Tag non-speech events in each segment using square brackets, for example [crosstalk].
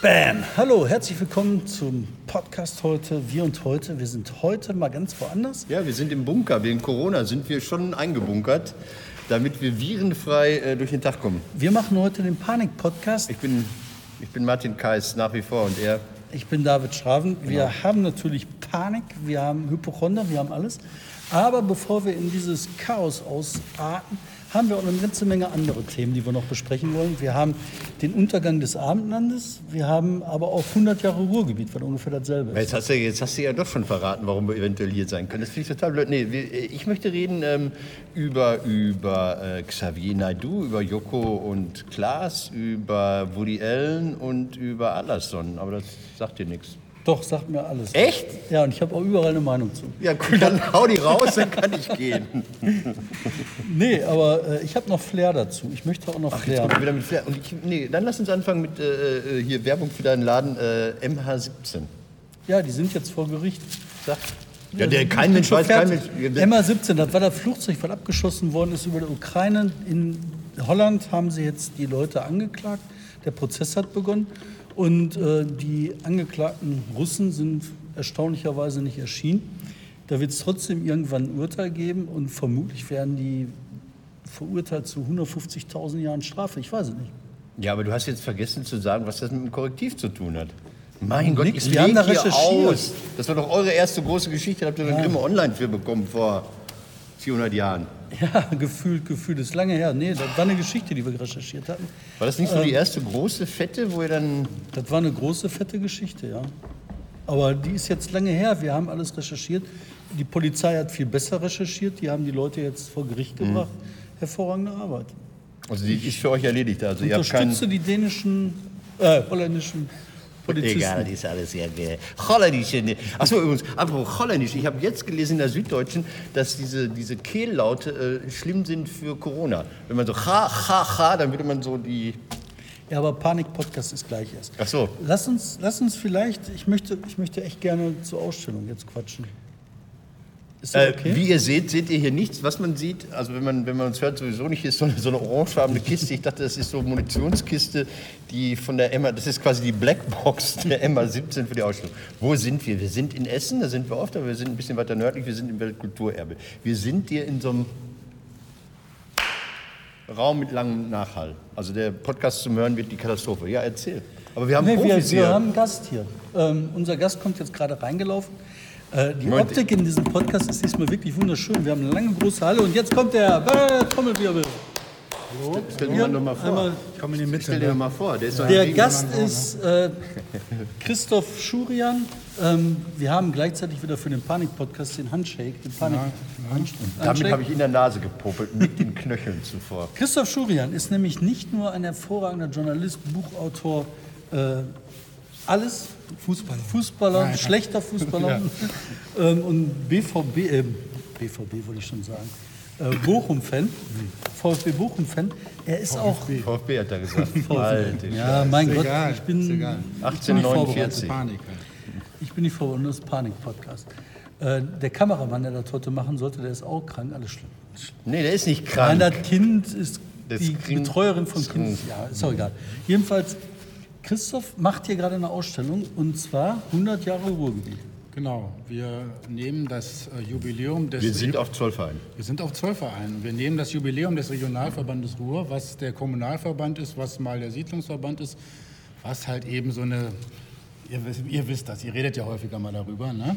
Bam! Hallo, herzlich willkommen zum Podcast heute. Wir und heute. Wir sind heute mal ganz woanders. Ja, wir sind im Bunker. Wegen Corona sind wir schon eingebunkert, damit wir virenfrei äh, durch den Tag kommen. Wir machen heute den Panik-Podcast. Ich bin, ich bin Martin Kais nach wie vor und er. Ich bin David Schraven. Wir haben natürlich Panik, wir haben Hypochonder, wir haben alles. Aber bevor wir in dieses Chaos ausarten, haben wir auch eine ganze Menge andere Themen, die wir noch besprechen wollen. Wir haben den Untergang des Abendlandes, wir haben aber auch 100 Jahre Ruhrgebiet, was ungefähr dasselbe ist. Jetzt hast, du, jetzt hast du ja doch schon verraten, warum wir eventuell hier sein können. Das finde ich total blöd. Nee, wir- ich möchte reden ähm, über, über äh, Xavier Naidoo, über Joko und Klaas, über Woody Allen und über Allerson. Aber das sagt dir nichts. Doch, sagt mir alles. Echt? Ja, und ich habe auch überall eine Meinung zu. Ja, cool, dann hau die raus, dann kann ich gehen. [laughs] Nee, aber äh, ich habe noch Flair dazu. Ich möchte auch noch Jetzt Flair. wir wieder mit Flair. Und ich, nee, dann lass uns anfangen mit äh, äh, hier Werbung für deinen Laden äh, MH17. Ja, die sind jetzt vor Gericht. Sag. Ja, der kein Mensch weiß, kein Mensch. MH17, das war das Flugzeug, was abgeschossen worden ist über der Ukraine. In Holland haben sie jetzt die Leute angeklagt. Der Prozess hat begonnen. Und äh, die angeklagten Russen sind erstaunlicherweise nicht erschienen. Da wird es trotzdem irgendwann ein Urteil geben und vermutlich werden die verurteilt zu 150.000 Jahren Strafe. Ich weiß es nicht. Ja, aber du hast jetzt vergessen zu sagen, was das mit dem Korrektiv zu tun hat. Mein Gott, Nix, ich wir haben da hier aus. Das war doch eure erste große Geschichte. Da habt ihr eine Grimme Online für bekommen vor 400 Jahren. [laughs] Ja, gefühlt, gefühlt ist lange her. Nee, das war eine Geschichte, die wir recherchiert hatten. War das nicht so die erste große Fette, wo ihr dann... Das war eine große, fette Geschichte, ja. Aber die ist jetzt lange her. Wir haben alles recherchiert. Die Polizei hat viel besser recherchiert. Die haben die Leute jetzt vor Gericht Mhm. gebracht. Hervorragende Arbeit. Also die ist für euch erledigt. Also ihr habt keinen... Unterstütze die dänischen, äh, holländischen Polizisten. Egal, die ist alles ja ge- holländisch. Achso, übrigens, apropos holländisch. Ich habe jetzt gelesen in der Süddeutschen, dass diese, diese Kehllaute äh, schlimm sind für Corona. Wenn man so ha, ha, ha, dann würde man so die... Ja, aber Panik-Podcast ist gleich erst. Ach so. Lass uns, lass uns vielleicht, ich möchte, ich möchte echt gerne zur Ausstellung jetzt quatschen. Äh, okay? Wie ihr seht, seht ihr hier nichts. Was man sieht, also wenn man, wenn man uns hört, sowieso nicht, ist so eine, so eine orangefarbene Kiste. Ich dachte, das ist so eine Munitionskiste, die von der Emma, das ist quasi die Blackbox der Emma 17 für die Ausstellung. Wo sind wir? Wir sind in Essen, da sind wir oft, aber wir sind ein bisschen weiter nördlich, wir sind im Weltkulturerbe. Wir sind hier in so einem Raum mit langem Nachhall. Also der Podcast zum Hören wird die Katastrophe. Ja, erzähl. Aber wir haben Nee, wir, wir hier. haben einen Gast hier. Ähm, unser Gast kommt jetzt gerade reingelaufen. Äh, die Moment. Optik in diesem Podcast ist diesmal wirklich wunderschön. Wir haben eine lange große Halle und jetzt kommt der Trommelwirbel. Stell dir mal vor. Einmal, Komm in die Mitte. Stell dir mal vor. Der ist doch der Gast ist äh, Christoph Schurian. Ähm, wir haben gleichzeitig wieder für den Panik-Podcast den Handshake. Den Panik Damit habe ich in der Nase gepopelt, mit den Knöcheln zuvor. Christoph Schurian ist nämlich nicht nur ein hervorragender Journalist, Buchautor, äh, alles. Fußballer. Fußballer, schlechter Fußballer. [laughs] ähm, und BVB, äh, BVB wollte ich schon sagen. Äh, Bochum-Fan, VfB Bochum-Fan. Er ist auch. VfB hat er gesagt. [laughs] Ja, mein Ist Gott, egal, ich bin, ist egal. ich bin nicht vorbereitet. 1849. Panik. Ich bin nicht vorbereitet, das ist Panik-Podcast. Äh, der Kameramann, der das heute machen sollte, der ist auch krank, alles schlimm. Nee, der ist nicht Nein, krank. das Kind ist Das die Betreuerin von. Kind. Ja, ist auch egal. Jedenfalls, Christoph macht hier gerade eine Ausstellung und zwar 100 Jahre Ruhrgebiet. Genau, wir nehmen das äh, Jubiläum des Wir sind auf Zollverein. wir sind auf Zollverein. Wir nehmen das Jubiläum des Regionalverbandes Ruhr, was der Kommunalverband ist, was mal der Siedlungsverband ist, was halt eben so eine, ihr, wisst- ihr wisst das, ihr redet ja häufiger mal darüber, ne?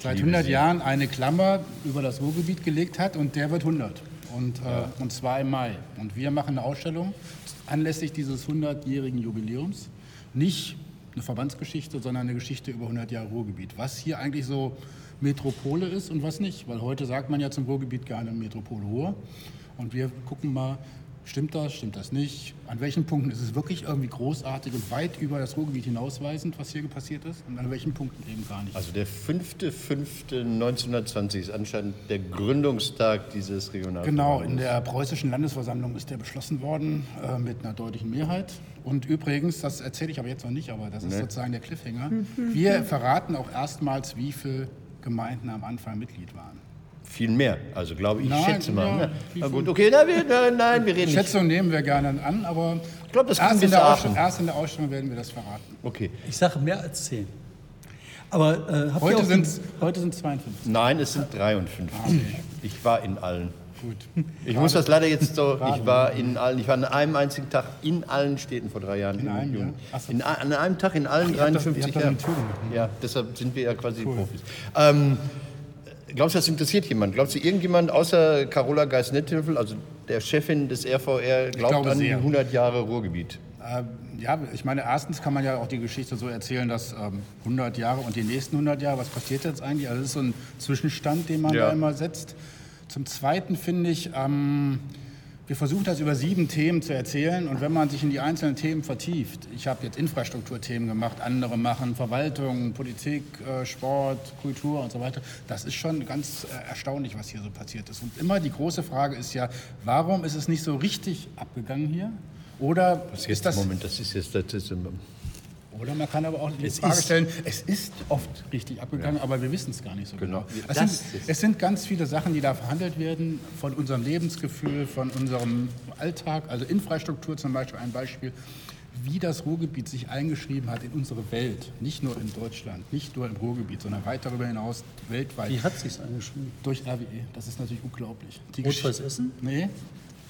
seit 100 Jahren eine Klammer über das Ruhrgebiet gelegt hat und der wird 100. Und, äh, und zwar im Mai. Und wir machen eine Ausstellung anlässlich dieses 100-jährigen Jubiläums. Nicht eine Verbandsgeschichte, sondern eine Geschichte über 100 Jahre Ruhrgebiet. Was hier eigentlich so Metropole ist und was nicht. Weil heute sagt man ja zum Ruhrgebiet gerne Metropole Ruhr. Und wir gucken mal, stimmt das, stimmt das nicht? An welchen Punkten ist es wirklich irgendwie großartig und weit über das Ruhrgebiet hinausweisend, was hier passiert ist? Und an welchen Punkten eben gar nicht. Also der 5.5.1920 ist anscheinend der Gründungstag dieses Regionalverbandes. Genau, in der preußischen Landesversammlung ist der beschlossen worden äh, mit einer deutlichen Mehrheit. Und übrigens, das erzähle ich aber jetzt noch nicht, aber das ist sozusagen der Cliffhanger. [laughs] Wir verraten auch erstmals, wie viele Gemeinden am Anfang Mitglied waren. Viel mehr. Also glaube ich, Nein, schätze mal. ja, ne? Na gut, okay, na, wir, na, nein, wir reden nicht. Schätzung nehmen wir gerne an, aber Ich glaube, das erst, in der. Ausstellung, erst in der Ausstellung werden wir das verraten. Okay. Ich sage mehr als zehn. Aber äh, Heute sind es heute sind's 52. Nein, es sind 53. Ich war in allen. Gut. Ich muss das leider jetzt so, ich war in allen, ich war an einem einzigen Tag in allen Städten vor drei Jahren. In einem, Juni. ja? Ach. In, an einem Tag in allen das- 53 ihr habt das Jahren. Ja, deshalb sind wir ja quasi Profis. Ähm, glaubst du, das interessiert jemand? Glaubst du, irgendjemand außer Carola Geis-Netthöfel, also der Chefin des RVR, glaubt an die sehr. 100 Jahre Ruhrgebiet? Ähm, ja, ich meine, erstens kann man ja auch die Geschichte so erzählen, dass ähm, 100 Jahre und die nächsten 100 Jahre, was passiert jetzt eigentlich? Also das ist so ein Zwischenstand, den man Ja. da immer setzt. Zum Zweiten finde ich, ähm, wir versuchen das über sieben Themen zu erzählen und wenn man sich in die einzelnen Themen vertieft, ich habe jetzt Infrastrukturthemen gemacht, andere machen Verwaltung, Politik, äh, Sport, Kultur und so weiter, das ist schon ganz äh, erstaunlich, was hier so passiert ist. Und immer die große Frage ist ja, warum ist es nicht so richtig abgegangen hier? Oder Das ist das Moment, das ist jetzt, das ist, oder man kann aber auch die Es Frage ist- stellen, es ist oft richtig abgegangen, aber wir wissen es gar nicht so Genau. genau. Es sind, es sind ganz viele Sachen, die da verhandelt werden, von unserem Lebensgefühl, von unserem Alltag, also Infrastruktur zum Beispiel ein Beispiel, wie das Ruhrgebiet sich eingeschrieben hat in unsere Welt, nicht nur in Deutschland, nicht nur im Ruhrgebiet, sondern weit darüber hinaus weltweit. Wie hat sich's angeschrieben? Durch RWE, das ist natürlich unglaublich. Die Rot-Weiß Essen? Nee,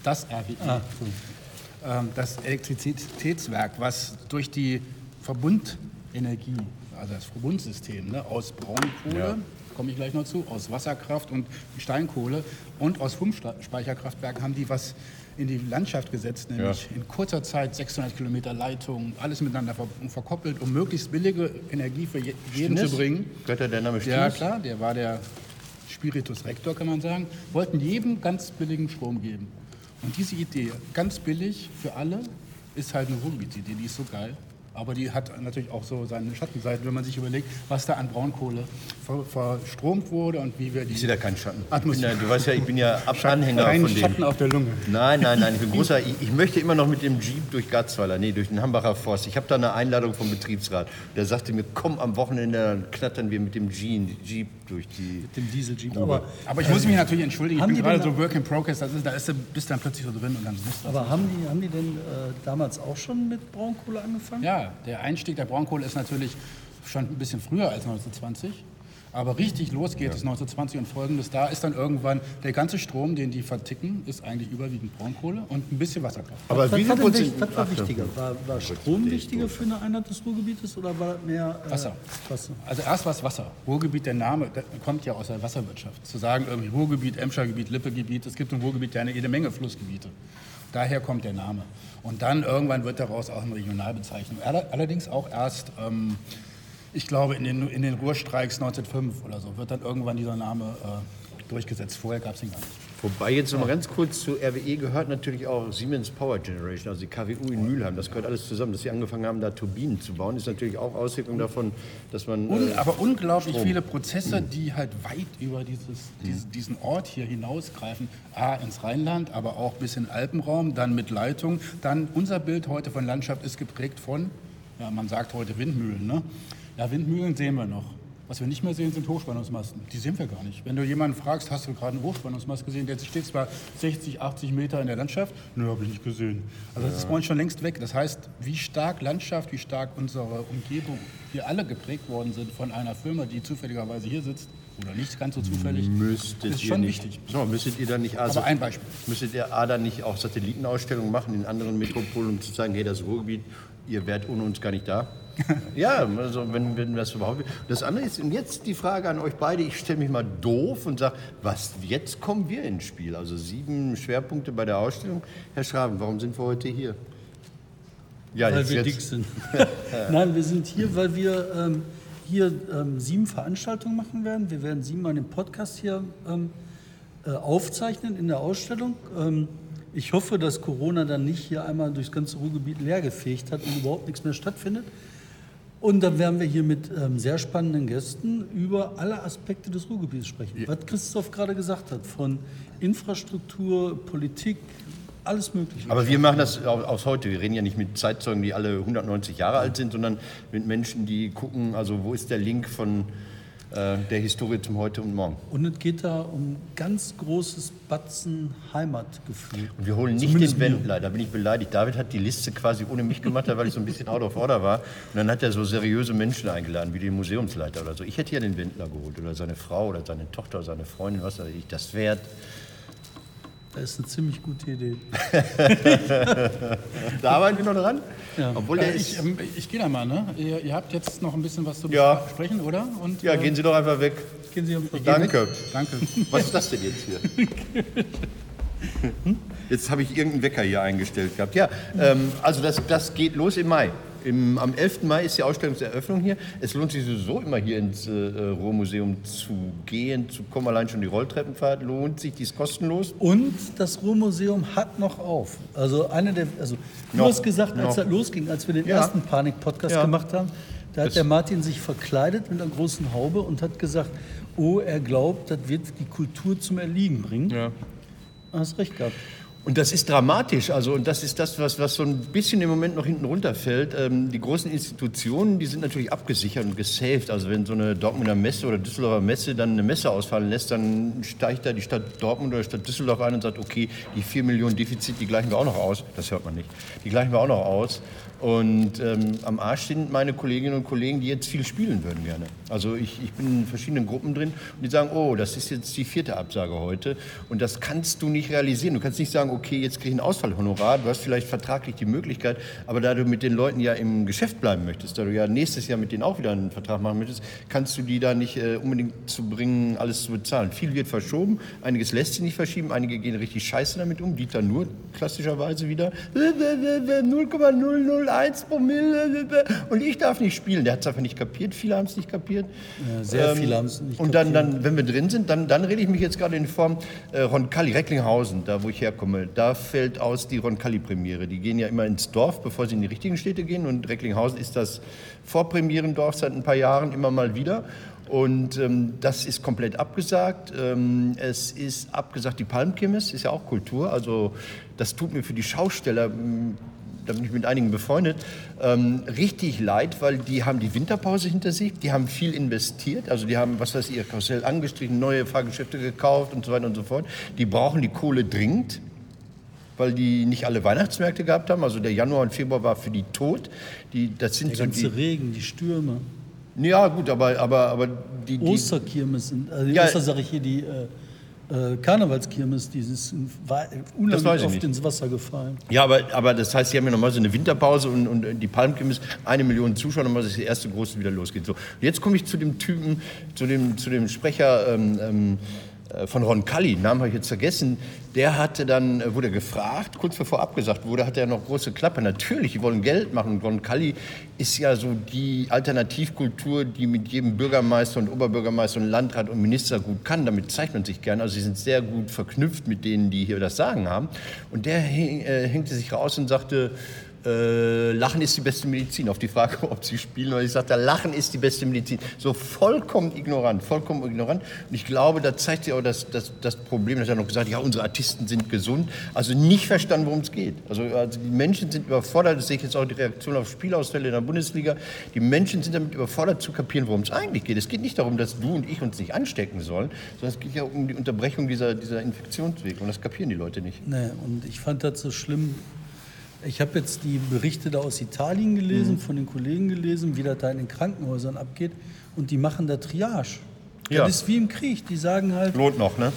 das RWE Ah, so. ähm, das Elektrizitätswerk, was durch die Verbundenergie, also das Verbundsystem ne, aus Braunkohle, komme ich gleich noch zu, aus Wasserkraft und Steinkohle und aus Pumpspeicherkraftwerken haben die was in die Landschaft gesetzt, nämlich in kurzer Zeit 600 Kilometer Leitungen, alles miteinander ver verkoppelt, um möglichst billige Energie für je jeden zu Stinnes? bringen. Gehört da der Name Ja, klar, der war der Spiritus Rector, kann man sagen. Wollten jedem ganz billigen Strom geben. Und diese Idee, ganz billig für alle, ist halt eine Ruhrgebietsidee, die ist so geil. Aber die hat natürlich auch so seine Schattenseiten, wenn man sich überlegt, was da an Braunkohle ver verstromt wurde und wie wir die Ich sehe da keinen Schatten. Ich bin Atmosphäre. ja, du weißt ja, ich bin ja Ab Anhänger Kein von dem. Schatten auf der Lunge. Nein, nein, nein, ich bin [laughs] großer. Ich, ich möchte immer noch mit dem Jeep durch Garzweiler, nee, durch den Hambacher Forst. Ich habe da eine Einladung vom Betriebsrat. Der sagte mir, komm am Wochenende, dann knattern wir mit dem Jean, Jeep durch die. Dem Diesel-Jeep. Aber, Aber ich muss mich natürlich entschuldigen, ich Haben bin die gerade so Work in Progress, das ist, da ist, du- bist dann plötzlich so drin und dann musst du das. aber haben, die, haben die denn äh, damals auch schon mit Braunkohle angefangen? Ja, der Einstieg der Braunkohle ist natürlich schon ein bisschen früher als 1920. Aber richtig los geht es 1920 und folgendes. Da ist dann irgendwann der ganze Strom, den die verticken, ist eigentlich überwiegend Braunkohle und ein bisschen Wasserkraft. Aber was, wie war viel Prozent? was war wichtiger? War, war Strom wichtiger für eine Einheit des Ruhrgebietes oder war mehr äh, Wasser. Wasser? Also erst war es Wasser. Ruhrgebiet, der Name der kommt ja aus der Wasserwirtschaft. Zu sagen irgendwie Ruhrgebiet, Emschergebiet, Lippegebiet, es gibt im Ruhrgebiet ja eine jede Menge Flussgebiete. Daher kommt der Name. Und dann irgendwann wird daraus auch eine Regionalbezeichnung. Aller- Allerdings auch erst, ähm, ich glaube, in den, in den Ruhrstreiks 1905 oder so wird dann irgendwann dieser Name äh, durchgesetzt. Vorher gab es ihn gar nicht. Wobei jetzt noch mal ganz kurz zu RWE gehört natürlich auch Siemens Power Generation, also die KWU in Mülheim. Das gehört alles zusammen. Dass sie angefangen haben, da Turbinen zu bauen, ist natürlich auch Auswirkung davon, dass man. Un, äh, aber unglaublich Strom. viele Prozesse, die halt weit über dieses, dies- diesen Ort hier hinausgreifen. A, ins Rheinland, aber auch bis in den Alpenraum, dann mit Leitung. Dann unser Bild heute von Landschaft ist geprägt von, ja, man sagt heute Windmühlen. Ne? Ja, Windmühlen sehen wir noch. Was wir nicht mehr sehen, sind Hochspannungsmasten. Die sehen wir gar nicht. Wenn du jemanden fragst, hast du gerade einen Hochspannungsmast gesehen, der steht zwar 60, 80 Meter in der Landschaft, nö, habe ich nicht gesehen. Also das ist bei uns schon längst weg. Das heißt, wie stark Landschaft, wie stark unsere Umgebung, wir alle geprägt worden sind von einer Firma, die zufälligerweise hier sitzt, oder nicht ganz so zufällig, Müsstet ist ihr schon nicht, wichtig. So, müsstet ihr dann nicht also, Aber ein Beispiel. Müsstet ihr A dann nicht auch Satellitenausstellungen machen in anderen Metropolen, um zu sagen, hey, das Ruhrgebiet, ihr wärt ohne uns gar nicht da? [laughs] ja, also wenn, wenn das überhaupt. Das andere ist, und jetzt die Frage an euch beide, ich stelle mich mal doof und sage, was, jetzt kommen wir ins Spiel. Also sieben Schwerpunkte bei der Ausstellung. Herr Schraben, warum sind wir heute hier? Ja, weil jetzt, wir jetzt, dick sind. [laughs] Nein, wir sind hier, weil wir ähm, hier ähm, sieben Veranstaltungen machen werden. Wir werden siebenmal den Podcast hier ähm, äh, aufzeichnen in der Ausstellung. Ich hoffe, dass Corona dann nicht hier einmal durchs ganze Ruhrgebiet leergefegt hat und überhaupt nichts mehr stattfindet. Und dann werden wir hier mit ähm, sehr spannenden Gästen über alle Aspekte des Ruhrgebiets sprechen. Was Christoph gerade gesagt hat, von Infrastruktur, Politik, alles Mögliche. Aber wir machen das au- aus heute. Wir reden ja nicht mit Zeitzeugen, die alle 190 Jahre alt sind, sondern mit Menschen, die gucken, also wo ist der Link von äh, der Historie zum Heute und Morgen. Und es geht da um ganz großes Batzen Heimatgefühl. Und wir holen nicht Zumindest den Wendler, da bin ich beleidigt. David hat die Liste quasi ohne mich gemacht, weil ich so ein bisschen out of order war. Und dann hat er so seriöse Menschen eingeladen, wie den Museumsleiter oder so. Ich hätte ja den Wendler geholt oder seine Frau oder seine Tochter oder seine Freundin, was weiß ich. Das wäre Das ist eine ziemlich gute Idee. [laughs] Da arbeiten wir noch dran. Ja. Obwohl der Äh, ist. ich ähm, ich gehe da mal, ne? Ihr, ihr habt jetzt noch ein bisschen was zu Ja. besprechen, oder? Und, Ja, äh, gehen Sie doch einfach weg. Gehen Sie um Danke. Danke. Was ist das denn jetzt hier? [laughs] Jetzt habe ich irgendeinen Wecker hier eingestellt gehabt. Ja, ähm, also das, das geht los im Mai. Im, am 11. Mai ist die Ausstellungseröffnung hier. Es lohnt sich sowieso immer hier ins äh, Ruhrmuseum zu gehen, zu kommen. Allein schon die Rolltreppenfahrt lohnt sich, die ist kostenlos. Und das Ruhrmuseum hat noch auf. Also eine der, also du Noch, hast gesagt, als noch. das losging, als wir den Ja. ersten Panik-Podcast Ja. gemacht haben, da hat Das- der Martin sich verkleidet mit einer großen Haube und hat gesagt, oh, er glaubt, das wird die Kultur zum Erliegen bringen. Ja. Hast recht gehabt. Und das ist dramatisch. Also, und das ist das, was, was so ein bisschen im Moment noch hinten runterfällt. Ähm, die großen Institutionen, die sind natürlich abgesichert und gesaved. Also, wenn so eine Dortmunder Messe oder Düsseldorfer Messe dann eine Messe ausfallen lässt, dann steigt da die Stadt Dortmund oder die Stadt Düsseldorf ein und sagt, okay, die 4 Millionen Defizit, die gleichen wir auch noch aus. Das hört man nicht. Die gleichen wir auch noch aus. Und ähm, am Arsch sind meine Kolleginnen und Kollegen, die jetzt viel spielen würden gerne. Also ich, ich bin in verschiedenen Gruppen drin und die sagen, oh, das ist jetzt die vierte Absage heute und das kannst du nicht realisieren. Du kannst nicht sagen, okay, jetzt kriege ich ein Ausfallhonorar, du hast vielleicht vertraglich die Möglichkeit, aber da du mit den Leuten ja im Geschäft bleiben möchtest, da du ja nächstes Jahr mit denen auch wieder einen Vertrag machen möchtest, kannst du die da nicht äh, unbedingt zu bringen, alles zu bezahlen. Viel wird verschoben, einiges lässt sich nicht verschieben, einige gehen richtig scheiße damit um, Dieter nur klassischerweise wieder 0,001 Promille und ich darf nicht spielen. Der hat es einfach nicht kapiert, viele haben es nicht kapiert. Ja, sehr viele haben es nicht Ähm, Und dann, dann, wenn wir drin sind, dann, dann rede ich mich jetzt gerade in Form äh, Roncalli, Recklinghausen, da wo ich herkomme. Da fällt aus die Roncalli-Premiere. Die gehen ja immer ins Dorf, bevor sie in die richtigen Städte gehen. Und Recklinghausen ist das Vorpremierendorf seit ein paar Jahren immer mal wieder. Und ähm, das ist komplett abgesagt. Ähm, es ist abgesagt, die Palmkirmes ist ja auch Kultur. Also das tut mir für die Schausteller da bin ich mit einigen befreundet, ähm, richtig leid, weil die haben die Winterpause hinter sich, die haben viel investiert, also die haben, was weiß ich, ihr Karussell angestrichen, neue Fahrgeschäfte gekauft und so weiter und so fort. Die brauchen die Kohle dringend, weil die nicht alle Weihnachtsmärkte gehabt haben. Also der Januar und Februar war für die tot. Die, das sind Der so ganze die, Regen, die Stürme, ja gut, aber, aber, aber die, die Osterkirmes sind, also die Ja. Oster sage ich hier, die äh, äh, Karnevalskirmes, die ist in- war Das unheimlich ich oft ins Wasser gefallen. Ja, aber, aber das heißt, Sie haben ja nochmal so eine Winterpause und, und die Palmkirmes, eine Million Zuschauer, nochmal, die erste große wieder losgeht. So, jetzt komme ich zu dem Typen, zu dem, zu dem Sprecher ähm, ähm, äh, von Roncalli, Namen habe ich jetzt vergessen. Der hatte dann, äh, wurde gefragt, kurz bevor abgesagt wurde, hatte er noch große Klappe. Natürlich, die wollen Geld machen. Roncalli ist ja so die Alternativkultur, die mit jedem Bürgermeister und Oberbürgermeister und Landrat und Minister gut kann. Damit zeigt man sich gern. Also sie sind sehr gut verknüpft mit denen, die hier das Sagen haben. Und der äh, hängte sich raus und sagte, äh, Lachen ist die beste Medizin. Auf die Frage, ob sie spielen oder ich sagte, Lachen ist die beste Medizin. So vollkommen ignorant, vollkommen ignorant. Und ich glaube, da zeigt sich auch das, das, das Problem, dass er noch gesagt hat, ja, unsere Artisten sind gesund. Also nicht verstanden, worum es geht. Also, also die Menschen sind überfordert, das sehe ich jetzt auch die Reaktion auf Spielausfälle in der Bundesliga. Die Menschen sind damit überfordert zu kapieren, worum es eigentlich geht. Es geht nicht darum, dass du und ich uns nicht anstecken sollen, sondern es geht ja um die Unterbrechung dieser, dieser Infektionswege. Und das kapieren die Leute nicht. Nee, und ich fand das so schlimm. Ich habe jetzt die Berichte da aus Italien gelesen, von den Kollegen gelesen, wie das da in den Krankenhäusern abgeht. Und die machen da Triage. Ja. Das ist wie im Krieg. Die sagen halt, Lohnt noch, ne?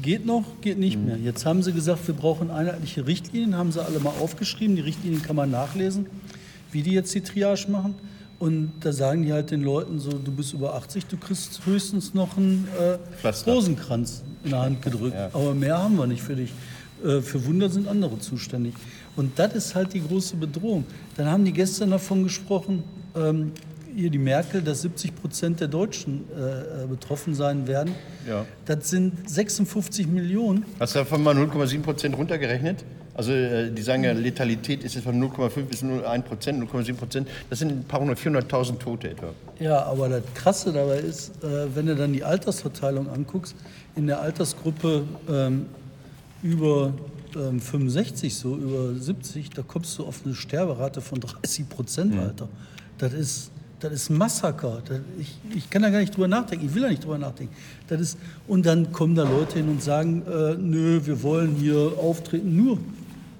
geht noch, geht nicht mehr. Jetzt haben sie gesagt, wir brauchen einheitliche Richtlinien, haben sie alle mal aufgeschrieben. Die Richtlinien kann man nachlesen, wie die jetzt die Triage machen. Und da sagen die halt den Leuten so, du bist über 80, du kriegst höchstens noch einen äh. Rosenkranz in der Hand gedrückt. Aber mehr haben wir nicht für dich. Äh, für Wunder sind andere zuständig. Und das ist halt die große Bedrohung. Dann haben die gestern davon gesprochen, ähm, hier die Merkel, dass 70 Prozent der Deutschen äh, äh, betroffen sein werden. Ja. Das sind 56 Millionen. Hast du davon mal 0,7 Prozent runtergerechnet? Also äh, die sagen ja, Letalität ist jetzt von 0,5 bis 0,1 Prozent, 0,7 Prozent. Das sind ein paar hundert, 400.000 Tote etwa. Ja, aber das Krasse dabei ist, äh, wenn du dann die Altersverteilung anguckst, in der Altersgruppe ähm, über ähm, 65, so über 70, da kommst du auf eine Sterberate von 30 Prozent, Alter. Das ist Das ist ein Massaker. Das, ich, ich kann da gar nicht drüber nachdenken. Ich will da nicht drüber nachdenken. Das ist, und dann kommen da Leute hin und sagen, äh, nö, wir wollen hier auftreten. Nur.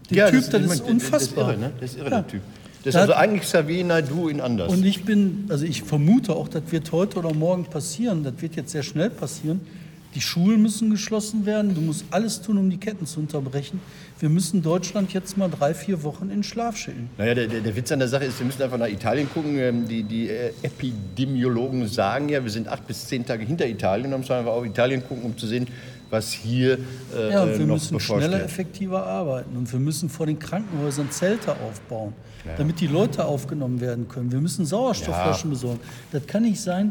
Der Typ, das, ich ist mein, unfassbar. Das ist irre, ne? Das ist irre, Ja. der Typ. Das ist also eigentlich Xavier Naidu in anders. Und ich bin, also ich vermute auch, das wird heute oder morgen passieren. Das wird jetzt sehr schnell passieren. Die Schulen müssen geschlossen werden. Du musst alles tun, um die Ketten zu unterbrechen. Wir müssen Deutschland jetzt mal drei, vier Wochen in Schlaf schicken. Naja, der, der, der Witz an der Sache ist, wir müssen einfach nach Italien gucken. Ähm, Die, die äh, Epidemiologen sagen ja, wir sind acht bis zehn Tage hinter Italien. Dann müssen wir einfach auf Italien gucken, um zu sehen, was hier äh, Ja, und wir müssen schneller, effektiver arbeiten. Und wir müssen vor den Krankenhäusern Zelte aufbauen, damit die Leute aufgenommen werden können. Wir müssen Sauerstoffflaschen besorgen. Das kann nicht sein,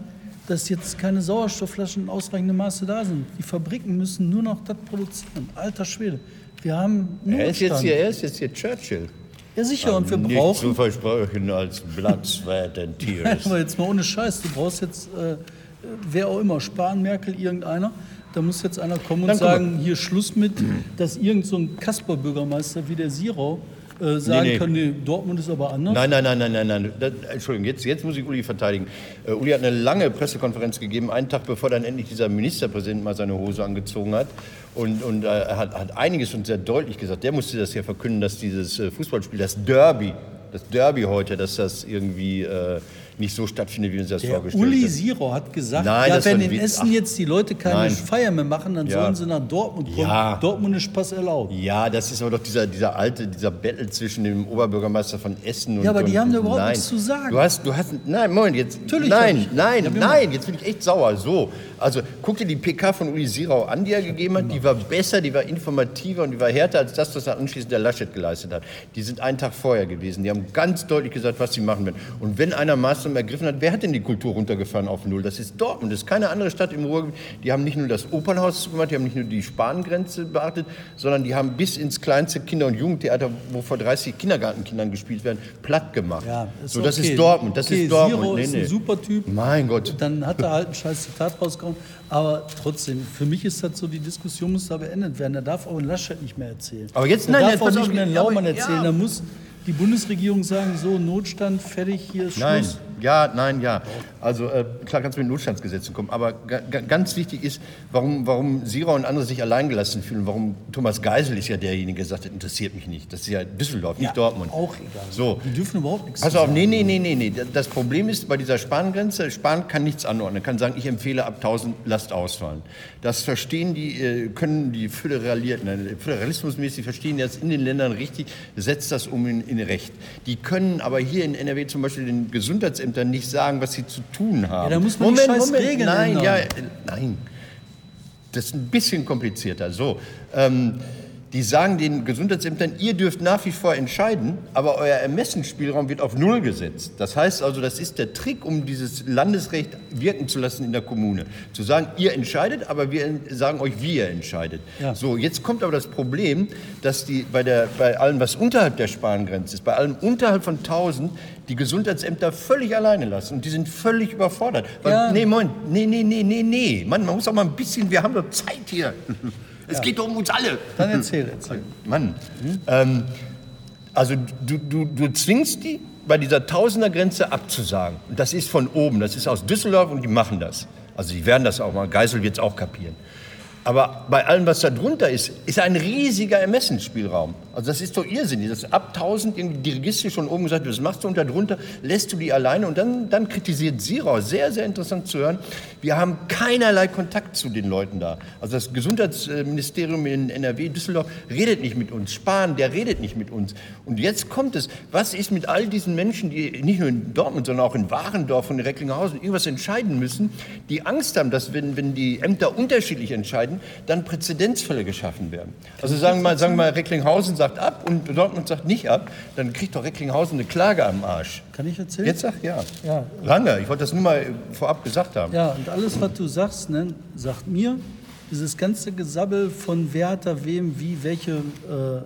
dass jetzt keine Sauerstoffflaschen in ausreichendem Maße da sind. Die Fabriken müssen nur noch das produzieren. Alter Schwede. Wir haben Er ist, jetzt hier, er ist jetzt hier Churchill. Ja, sicher. Und wir Nicht brauchen zu versprechen als Sweat and Tears. Aber jetzt mal ohne Scheiß, du brauchst jetzt, äh, wer auch immer, Spahn, Merkel, irgendeiner, da muss jetzt einer kommen und Dann sagen, hier Schluss mit, dass irgend so ein Kasper-Bürgermeister wie der Sirau äh, sagen Nee, nee. kann, nee, Dortmund ist aber anders. Nein, nein, nein, nein, nein, nein. Das, Entschuldigung, jetzt, jetzt muss ich Uli verteidigen. Äh, Uli hat eine lange Pressekonferenz gegeben, einen Tag bevor dann endlich dieser Ministerpräsident mal seine Hose angezogen hat. Und, und äh, er hat, hat einiges und sehr deutlich gesagt. Der musste das ja verkünden, dass dieses äh, Fußballspiel, das Derby, das Derby heute, dass das irgendwie äh, nicht so stattfindet, wie wir uns das Der vorgestellt Uli haben. Siro hat gesagt, Nein, ja, wenn in Witz. Essen jetzt die Leute keine Nein. Feier mehr machen, dann Ja. sollen sie nach Dortmund kommen. Ja. Dortmund ist Spaß erlaubt. Ja, das ist aber doch dieser, dieser alte, dieser Battle zwischen dem Oberbürgermeister von Essen und Ja, aber die und, haben da überhaupt nein. nichts zu sagen. Du hast, du hast, nein, Moment, jetzt, Natürlich nein, nein, wir nein, jetzt bin ich echt sauer. So, also guck dir die PK von Uli Sirau an, die er gegeben hat. Die war besser, die war informativer und die war härter als das, was er anschließend der Laschet geleistet hat. Die sind einen Tag vorher gewesen. Die haben ganz deutlich gesagt, was sie machen werden. Und wenn einer Maßnahmen ergriffen hat, wer hat denn die Kultur runtergefahren auf Null? Das ist Dortmund, das ist keine andere Stadt im Ruhrgebiet. Die haben nicht nur das Opernhaus zugemacht, die haben nicht nur die Spahngrenze beachtet, sondern die haben bis ins kleinste Kinder- und Jugendtheater, wo vor 30 Kindergartenkindern gespielt werden, platt gemacht. Ja, so, das okay. ist Dortmund, das okay, ist Dortmund. Siro Nee, ist ein super Typ. Mein Gott. Dann hat er halt ein scheiß Zitat rausgekommen. Aber trotzdem, für mich ist das so, die Diskussion muss da beendet werden. Da darf auch ein Laschet nicht mehr erzählen. Aber jetzt- da nein, darf jetzt auch nicht mehr ein Laumann erzählen. ja. Da muss die Bundesregierung sagen, so, Notstand, fertig, hier ist Nein, Schluss. Ja, nein, ja. Also äh, klar kannst du mit Notstandsgesetzen kommen, aber ga, ga, ganz wichtig ist, warum, warum Sira und andere sich alleingelassen fühlen, warum Thomas Geisel ist ja derjenige, der sagt, das interessiert mich nicht. Das ist ja Düsseldorf, nicht Ja, Dortmund. Auch egal. So. Die dürfen überhaupt nichts Pass auf, sagen. nee, nee, nee, nee, nee. Das Problem ist bei dieser Spahngrenze, Spahn kann nichts anordnen. Er kann sagen, ich empfehle ab 1000 lasst ausfallen. Das verstehen die, äh, können die Föderalierten, äh, föderalismusmäßig verstehen die das in den Ländern richtig, setzt das um in, in Recht. Die können aber hier in NRW zum Beispiel den Gesundheitsämtern nicht sagen, was sie zu tun haben. Ja, da muss man die scheiß Regeln nein, ändern. ja, äh, nein. Das ist ein bisschen komplizierter. So, ähm, die sagen den Gesundheitsämtern, ihr dürft nach wie vor entscheiden, aber euer Ermessensspielraum wird auf Null gesetzt. Das heißt also, das ist der Trick, um dieses Landesrecht wirken zu lassen in der Kommune. Zu sagen, ihr entscheidet, aber wir sagen euch, wie ihr entscheidet. Ja. So, jetzt kommt aber das Problem, dass die bei, der, bei allem, was unterhalb der Spahngrenze ist, bei allem unterhalb von 1000, die Gesundheitsämter völlig alleine lassen. Und die sind völlig überfordert. Weil, Ja. Nee, Moment, nee, nee, nee, nee, nee. Mann, man muss auch mal ein bisschen, wir haben doch Zeit hier. [laughs] Es geht doch um uns alle. Dann erzähl, erzähl. Mann, ähm, also du, du, du zwingst die bei dieser Tausendergrenze abzusagen. Und das ist von oben, das ist aus Düsseldorf und die machen das. Also die werden das auch mal, Geisel wird es auch kapieren. Aber bei allem, was da drunter ist, ist ein riesiger Ermessensspielraum. Also das ist doch irrsinnig. Das ab 1000 irgendwie die Register schon oben gesagt, was machst du und darunter lässt du die alleine und dann, dann kritisiert Sirau, sehr, sehr interessant zu hören, wir haben keinerlei Kontakt zu den Leuten da. Also das Gesundheitsministerium in NRW, Düsseldorf, redet nicht mit uns. Spahn, der redet nicht mit uns. Und jetzt kommt es, was ist mit all diesen Menschen, die nicht nur in Dortmund, sondern auch in Warendorf und in Recklinghausen irgendwas entscheiden müssen, die Angst haben, dass wenn, wenn die Ämter unterschiedlich entscheiden, dann Präzedenzfälle geschaffen werden. Also sagen wir mal, sagen wir mal, Recklinghausen sagt ab und Dortmund sagt nicht ab, dann kriegt doch Recklinghausen eine Klage am Arsch. Kann ich erzählen? Jetzt sag ja. Ja. Lange, ich wollte das nur mal vorab gesagt haben. Ja, und alles, was du sagst, ne, sagt mir, dieses ganze Gesabbel von wer hat da wem, wie, welche. Äh, äh,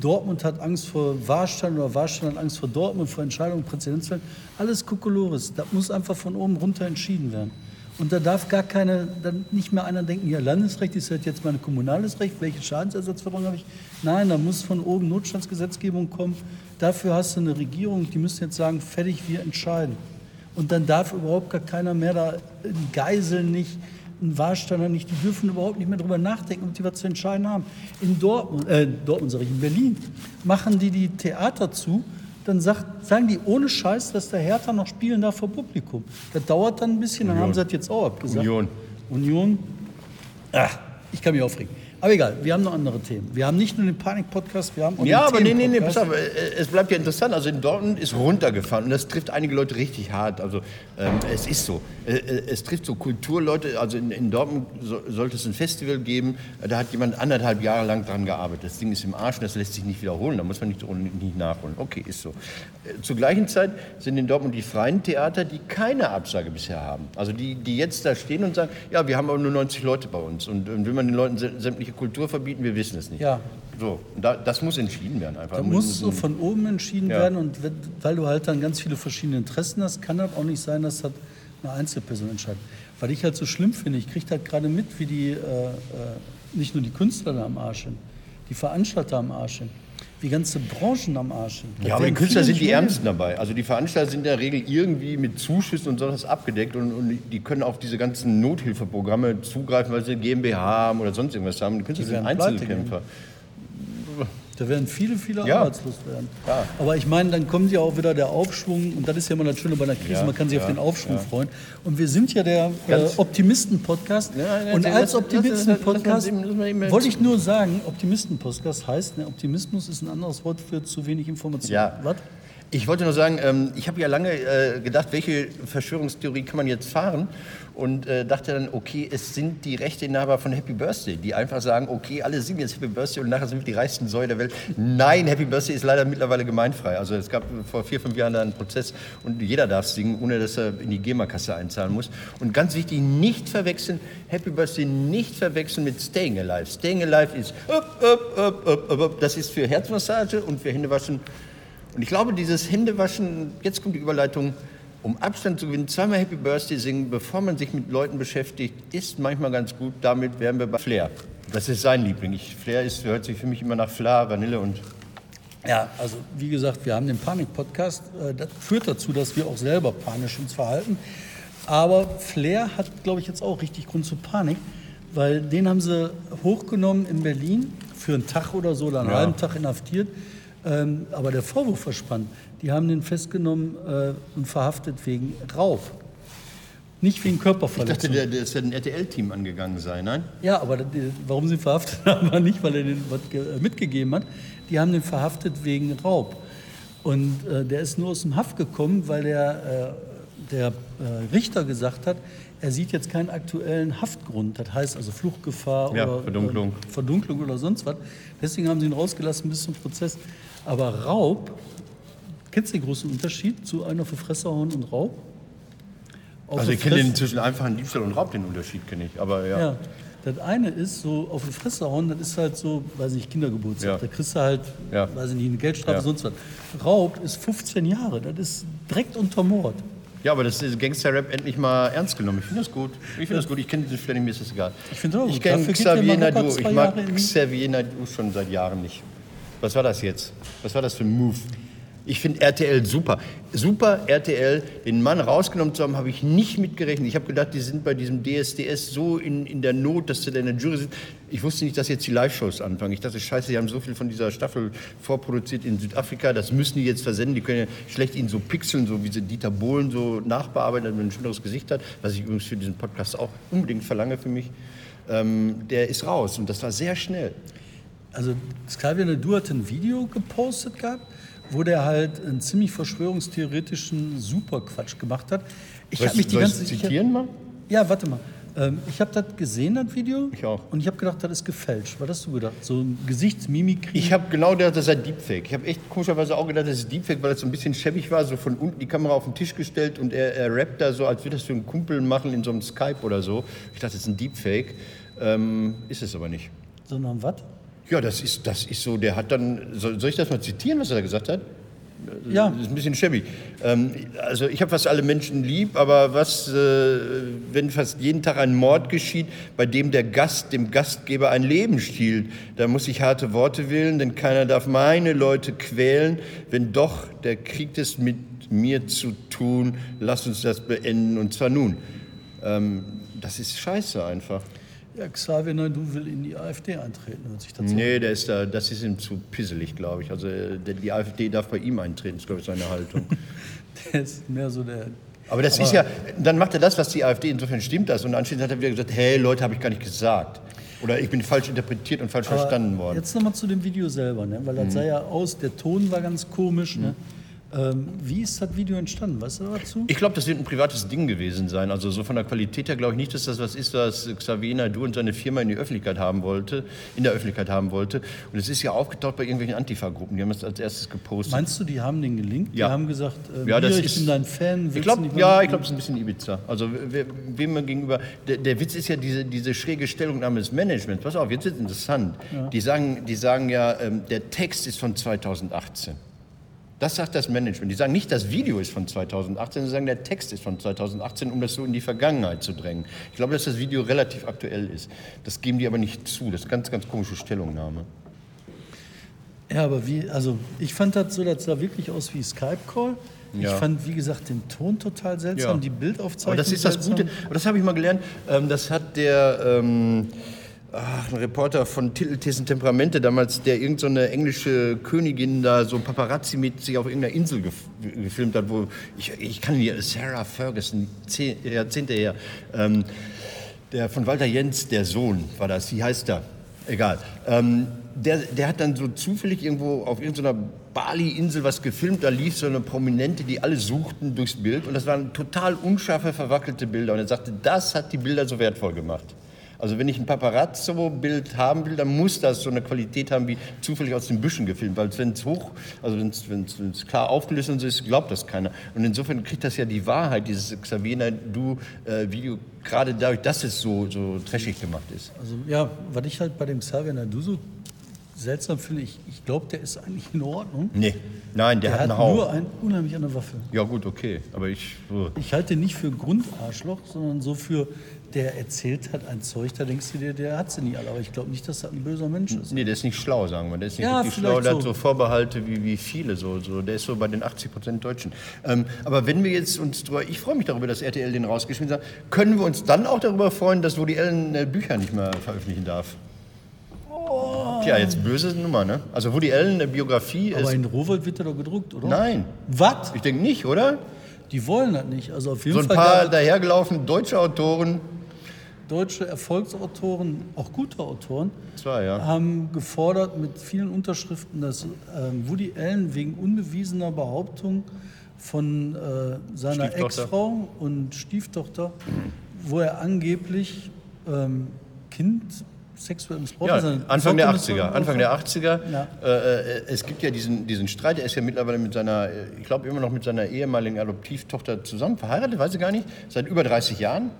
Dortmund hat Angst vor Warstein oder Warstein hat Angst vor Dortmund, vor Entscheidungen, Präzedenzfällen. Alles Kokolores. Das muss einfach von oben runter entschieden werden. Und da darf gar keine, dann nicht mehr einer denken, ja, Landesrecht ist halt jetzt mein kommunales Recht, welche Schadensersatzforderung habe ich? Nein, da muss von oben Notstandsgesetzgebung kommen. Dafür hast du eine Regierung, die müssen jetzt sagen, fertig, wir entscheiden. Und dann darf überhaupt gar keiner mehr da ein Geiseln nicht, ein Warsteiner nicht, die dürfen überhaupt nicht mehr darüber nachdenken, ob die was zu entscheiden haben. In Dortmund, äh, Dortmund sage ich, in Berlin machen die die Theater zu, dann sagt, sagen die ohne Scheiß, dass der Hertha noch spielen darf vor Publikum. Das dauert dann ein bisschen, dann Union. haben sie das jetzt auch abgesagt. Union. Union. Ach, ich kann mich aufregen. Aber egal, wir haben noch andere Themen. Wir haben nicht nur den Panik-Podcast, wir haben auch Ja, den aber nee, nee, nee, pass auf, äh, es bleibt ja interessant. Also in Dortmund ist runtergefahren und das trifft einige Leute richtig hart. Also ähm, es ist so. Äh, äh, es trifft so Kulturleute. Also in, in Dortmund so, sollte es ein Festival geben. Äh, Da hat jemand anderthalb Jahre lang dran gearbeitet. Das Ding ist im Arsch und das lässt sich nicht wiederholen. Da muss man nicht, nicht nachholen. Okay, ist so. Äh, Zur gleichen Zeit sind in Dortmund die freien Theater, die keine Absage bisher haben. Also die, die jetzt da stehen und sagen, ja, wir haben aber nur 90 Leute bei uns. Und, und will man den Leuten sä- sämtliche Kultur verbieten, wir wissen es nicht. Ja. So, da, das muss entschieden werden einfach. Da muss so von oben entschieden Ja. werden und weil du halt dann ganz viele verschiedene Interessen hast, kann das auch nicht sein, dass das eine Einzelperson entscheidet. Was ich halt so schlimm finde, ich kriege halt gerade mit, wie die, äh, äh, nicht nur die Künstler da am Arsch sind, die Veranstalter am Arsch sind, wie ganze Branchen am Arsch sind. Das Ja, aber die Künstler sind die Ärmsten dabei. Also die Veranstalter sind in der Regel irgendwie mit Zuschüssen und sowas abgedeckt und, und die können auf diese ganzen Nothilfeprogramme zugreifen, weil sie eine GmbH haben oder sonst irgendwas haben. Die Künstler Die sind Einzelkämpfer. Da werden viele, viele Ja. arbeitslos werden. Ja. Aber ich meine, dann kommt ja auch wieder der Aufschwung und das ist ja immer das Schöne bei einer Krise, Ja, man kann sich auf den Aufschwung freuen. Und wir sind ja der äh, Optimisten-Podcast. Und als Optimisten-Podcast wollte ich nur sagen, Optimisten-Podcast heißt, ne, Optimismus ist ein anderes Wort für zu wenig Information. Ja. Was? Ich wollte nur sagen, ähm, ich habe ja lange äh, gedacht, welche Verschwörungstheorie kann man jetzt fahren? Und äh, dachte dann, okay, es sind die Rechteinhaber von Happy Birthday, die einfach sagen, okay, alle singen jetzt Happy Birthday und nachher sind wir die reichsten Säue der Welt. Nein, Happy Birthday ist leider mittlerweile gemeinfrei. Also es gab vor vier, fünf Jahren da einen Prozess und jeder darf singen, ohne dass er in die GEMA-Kasse einzahlen muss. Und ganz wichtig, nicht verwechseln, Happy Birthday nicht verwechseln mit Staying Alive. Staying Alive ist, up, up, up, up, up, up. das ist für Herzmassage und für Händewaschen und ich glaube, dieses Händewaschen, jetzt kommt die Überleitung, um Abstand zu gewinnen, zweimal Happy Birthday singen, bevor man sich mit Leuten beschäftigt, ist manchmal ganz gut. Damit wären wir bei Flair. Das ist sein Liebling. Ich, Flair ist, hört sich für mich immer nach Flair, Vanille und Ja, also wie gesagt, wir haben den Panik-Podcast. Äh, Das führt dazu, dass wir auch selber panisch uns verhalten. Aber Flair hat, glaube ich, jetzt auch richtig Grund zur Panik, weil den haben sie hochgenommen in Berlin für einen Tag oder so, oder einen Ja. halben Tag inhaftiert. Ähm, aber der Vorwurf war spannend. Die haben den festgenommen äh, und verhaftet wegen Raub. Nicht wegen ich dachte, Körperverletzung. der, ist ja ein RTL-Team angegangen sein, nein? Ja, aber warum sie ihn verhaftet haben, [laughs] war nicht, weil er den was äh, mitgegeben hat. Die haben den verhaftet wegen Raub. Und äh, der ist nur aus dem Haft gekommen, weil der, äh, der äh, Richter gesagt hat, er sieht jetzt keinen aktuellen Haftgrund. Das heißt also Fluchtgefahr Ja, oder Verdunklung. Äh, Verdunklung oder sonst was. Deswegen haben sie ihn rausgelassen bis zum Prozess. Aber Raub, kennst du den großen Unterschied zu einer für Fresse hauen und Raub? Auf Also ich kenne den zwischen einfachen Diebstahl und Raub, den Unterschied kenne ich. Aber ja. ja. Das eine ist so auf die Fresse hauen, das ist halt so, weiß nicht, Kindergeburtstag. Ja. Da kriegst du halt, Ja. weiß ich nicht, eine Geldstrafe, Ja. sonst was. Raub ist 15 Jahre, das ist direkt unter Mord. Ja, aber das ist Gangster-Rap endlich mal ernst genommen. Ich finde das gut. Ich finde das gut. Ich kenne Flair nicht, mir ist das egal. Ich finde auch Ich gut. kenne Dafür gibt Xavier Nadu. Ich mag Xavier Nadu schon seit Jahren nicht. Was war das jetzt? Was war das für ein Move? Ich finde RTL super. Super RTL, den Mann rausgenommen zu haben, habe ich nicht mitgerechnet. Ich habe gedacht, die sind bei diesem DSDS so in, in der Not, dass sie da in der Jury sind. Ich wusste nicht, dass jetzt die Live-Shows anfangen. Ich dachte, scheiße, die haben so viel von dieser Staffel vorproduziert in Südafrika, das müssen die jetzt versenden. Die können ja schlecht ihn so pixeln, so wie sie Dieter Bohlen so nachbearbeiten, damit er ein schöneres Gesicht hat, was ich übrigens für diesen Podcast auch unbedingt verlange für mich. Ähm, der ist raus und das war sehr schnell. Also Xavier Nadu hat ein Video gepostet gehabt, wo der halt einen ziemlich verschwörungstheoretischen Superquatsch gemacht hat. Ich habe mich die ganze hab- zitieren mal? Ja, warte mal. Ähm, ich habe das gesehen, das Video. Ich auch. Und ich habe gedacht, das ist gefälscht. Was hast du gedacht? So ein Gesichtsmimikrie? Ich habe genau gedacht, das sei Deepfake. Ich habe echt komischerweise auch gedacht, das ist Deepfake, weil es so ein bisschen schäbig war, so von unten die Kamera auf den Tisch gestellt und er, er rappt da so, als würde das für einen Kumpel machen in so einem Skype oder so. Ich dachte, das ist ein Deepfake. Ähm, ist es aber nicht. Sondern was? Ja, das ist, das ist so, der hat dann, soll, soll ich das mal zitieren, was er da gesagt hat? Ja. Das ist ein bisschen schäbig. Ähm, also ich habe fast alle Menschen lieb, aber was, äh, wenn fast jeden Tag ein Mord geschieht, bei dem der Gast dem Gastgeber ein Leben stiehlt, da muss ich harte Worte wählen, denn keiner darf meine Leute quälen. Wenn doch der Krieg ist mit mir zu tun, lass uns das beenden und zwar nun. Ähm, das ist scheiße einfach. Ja, Xavier Naidu will in die AfD eintreten, hört sich dazu. Nee, der ist da, das ist ihm zu pisselig, glaube ich. Also äh, die AfD darf bei ihm eintreten, ist, glaube ich, seine Haltung. [laughs] Der ist mehr so der. Aber das ist ja, dann macht er das, was die AfD, insofern stimmt das. Und anschließend hat er wieder gesagt, hey Leute, habe ich gar nicht gesagt. Oder ich bin falsch interpretiert und falsch Aber verstanden worden. Jetzt nochmal zu dem Video selber, ne? weil das sah ja aus, der Ton war ganz komisch. Ne? Ähm, wie ist das Video entstanden? Weißt du dazu? Ich glaube, das wird ein privates Ding gewesen sein. Also so von der Qualität her glaube ich nicht, dass das was ist, was Xavier Naidu und seine Firma in die Öffentlichkeit haben wollte, in der Öffentlichkeit haben wollte. Und es ist ja aufgetaucht bei irgendwelchen Antifa-Gruppen. Die haben es als erstes gepostet. Meinst du, die haben den gelinkt? Ja. Die haben gesagt, äh, Ja, das hier, ich ist- bin dein Fan. Ich nicht ja, ich glaube, es ist ein bisschen Ibiza. Also we- wem man gegenüber. Der, der Witz ist ja diese, diese schräge Stellungnahme des Managements. Pass auf, jetzt ist interessant. Die, sagen, die sagen ja, ähm, der Text ist von 2018. Das sagt das Management. Die sagen nicht, das Video ist von 2018, sie sagen, der Text ist von 2018, um das so in die Vergangenheit zu drängen. Ich glaube, dass das Video relativ aktuell ist. Das geben die aber nicht zu. Das ist eine ganz, ganz komische Stellungnahme. Ja, aber wie, also ich fand das so, das sah wirklich aus wie Skype-Call. Ich Ja. fand, wie gesagt, den Ton total seltsam, Ja. die Bildaufzeichnung. Aber das ist das seltsam. Gute, aber das habe ich mal gelernt, ähm, das hat der ähm, ach, ein Reporter von Titelthesen Temperamente damals, der irgendeine so englische Königin da so Paparazzi mit sich auf irgendeiner Insel gef gefilmt hat, wo ich, ich kann hier, Sarah Ferguson, zehn, Jahrzehnte her, ähm, der von Walter Jens, der Sohn war das, wie heißt der? Egal. Ähm, der, der hat dann so zufällig irgendwo auf irgendeiner Bali-Insel was gefilmt, da lief so eine Prominente, die alle suchten durchs Bild und das waren total unscharfe, verwackelte Bilder und er sagte, das hat die Bilder so wertvoll gemacht. Also wenn ich ein Paparazzo-Bild haben will, dann muss das so eine Qualität haben wie zufällig aus den Büschen gefilmt, weil wenn es hoch, also wenn es klar aufgelöst und so ist, glaubt das keiner. Und insofern kriegt das ja die Wahrheit, dieses Xavier Du-Video, gerade dadurch, dass es so, so trashig gemacht ist. Also ja, was ich halt bei dem Xavier Naidu so seltsam finde, ich, ich glaube, der ist eigentlich in Ordnung. Nee, nein, der, Der hat hat einen nur Hauch. ein unheimlich an der Waffe. Ja gut, okay, aber ich... so. Ich halte nicht für Grundarschloch, sondern so für, der erzählt hat ein Zeug, da denkst du dir, der hat sie nie alle. Aber ich glaube nicht, dass das ein böser Mensch ist. Nee, der ist nicht schlau, sagen wir. Der ist nicht Ja, schlau, der hat so. so Vorbehalte wie, wie viele. So, so. Der ist so bei den 80 Prozent Deutschen. Ähm, aber wenn wir jetzt uns drüber, ich freue mich darüber, dass RTL den rausgeschmissen hat, können wir uns dann auch darüber freuen, dass Woody Allen äh, Bücher nicht mehr veröffentlichen darf? Tja, jetzt böse Nummer, ne? Also Woody Allen, eine Biografie Aber ist... in Rowold wird er doch gedruckt, oder? Nein, Was? ich denke nicht, oder? Die wollen das nicht. Also auf jeden So ein Fall paar gab dahergelaufene deutsche Autoren, deutsche Erfolgsautoren, auch gute Autoren, zwei, ja. haben gefordert mit vielen Unterschriften, dass ähm, Woody Allen wegen unbewiesener Behauptung von äh, seiner. Ex-Frau und Stieftochter, wo er angeblich ähm, Kind sexuell missbraucht Ja, Anfang der Tochter 80er. missbraucht Anfang der hat. 80er. Ja. Äh, äh, es gibt ja diesen, diesen Streit. Er ist ja mittlerweile mit seiner, äh, ich glaube immer noch mit seiner ehemaligen Adoptivtochter zusammen, verheiratet, weiß ich gar nicht, seit über 30 Jahren.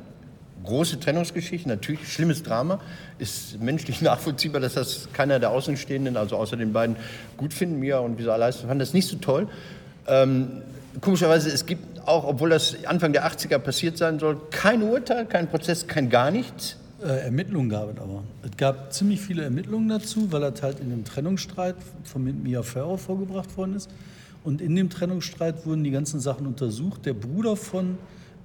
Große Trennungsgeschichte, natürlich schlimmes Drama. Ist menschlich [laughs] nachvollziehbar, dass das keiner der Außenstehenden, also außer den beiden, gut finden. Mia und Visa Leistung fanden das nicht so toll. Ähm, komischerweise, es gibt auch, obwohl das Anfang der 80er passiert sein soll, kein Urteil, kein Prozess, kein gar nichts. Äh, Ermittlungen gab es aber. Es gab ziemlich viele Ermittlungen dazu, weil das halt in dem Trennungsstreit von Mia Farrow vorgebracht worden ist. Und in dem Trennungsstreit wurden die ganzen Sachen untersucht. Der Bruder von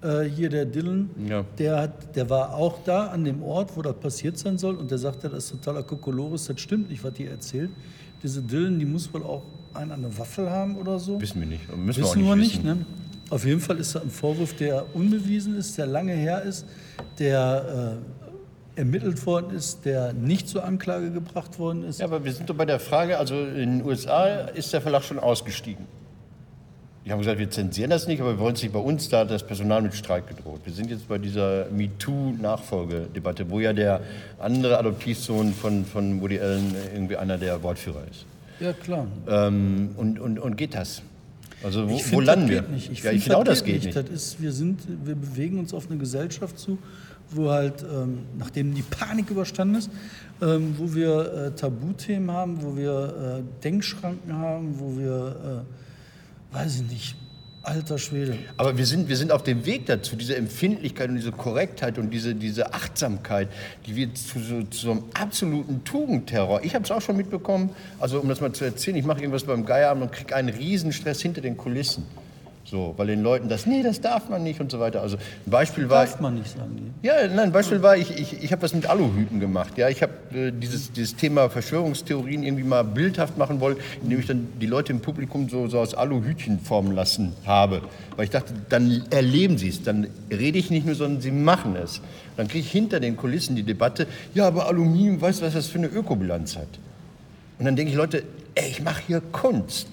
äh, hier, der Dylan, Ja. der, hat, der war auch da an dem Ort, wo das passiert sein soll. Und der sagte, das ist totaler Kokolores, das stimmt nicht, was die erzählt. Diese Dylan, die muss wohl auch einen an der Waffel haben oder so. Wissen wir nicht. Müssen wir auch Wissen nicht wir wissen. nicht, ne? Auf jeden Fall ist das ein Vorwurf, der unbewiesen ist, der lange her ist, der äh, ermittelt worden ist, der nicht zur Anklage gebracht worden ist. Ja, aber wir sind doch bei der Frage, also in den USA ist der Verlag schon ausgestiegen. Die haben gesagt, wir zensieren das nicht, aber wir wollen es nicht bei uns, da hat das Personal mit Streik gedroht. Wir sind jetzt bei dieser MeToo-Nachfolgedebatte, wo ja der andere Adoptivsohn von, von Woody Allen irgendwie einer der Wortführer ist. Ja, klar. Ähm, und, und, und geht das? Also wo, Ich wo find, landen das wir? geht Nicht. Ich ja, find, ich finde auch, das geht nicht. Das ist, wir, sind, wir bewegen uns auf eine Gesellschaft zu, wo halt, ähm, nachdem die Panik überstanden ist, ähm, wo wir äh, Tabuthemen haben, wo wir äh, Denkschranken haben, wo wir weiß ich nicht, alter Schwede. Aber wir sind, wir sind auf dem Weg dazu, diese Empfindlichkeit und diese Korrektheit und diese, diese Achtsamkeit, die wird zu so, zu so einem absoluten Tugendterror. Ich habe es auch schon mitbekommen, also um das mal zu erzählen, ich mache irgendwas beim Geierabend und kriege einen Riesenstress hinter den Kulissen. So, weil den Leuten das, nee, das darf man nicht und so weiter. Also ein Beispiel war. Darf man nicht sagen. Die. Ja, nein, ein Beispiel war, ich, ich, ich habe was mit Aluhüten gemacht. Ja, ich habe äh, dieses, dieses Thema Verschwörungstheorien irgendwie mal bildhaft machen wollen, indem ich dann die Leute im Publikum so, so aus Aluhütchen formen lassen habe. Weil ich dachte, dann erleben sie es, dann rede ich nicht nur, sondern sie machen es. Dann kriege ich hinter den Kulissen die Debatte, ja, aber Aluminium, weißt du, was das für eine Ökobilanz hat? Und dann denke ich, Leute, ey, ich mache hier Kunst.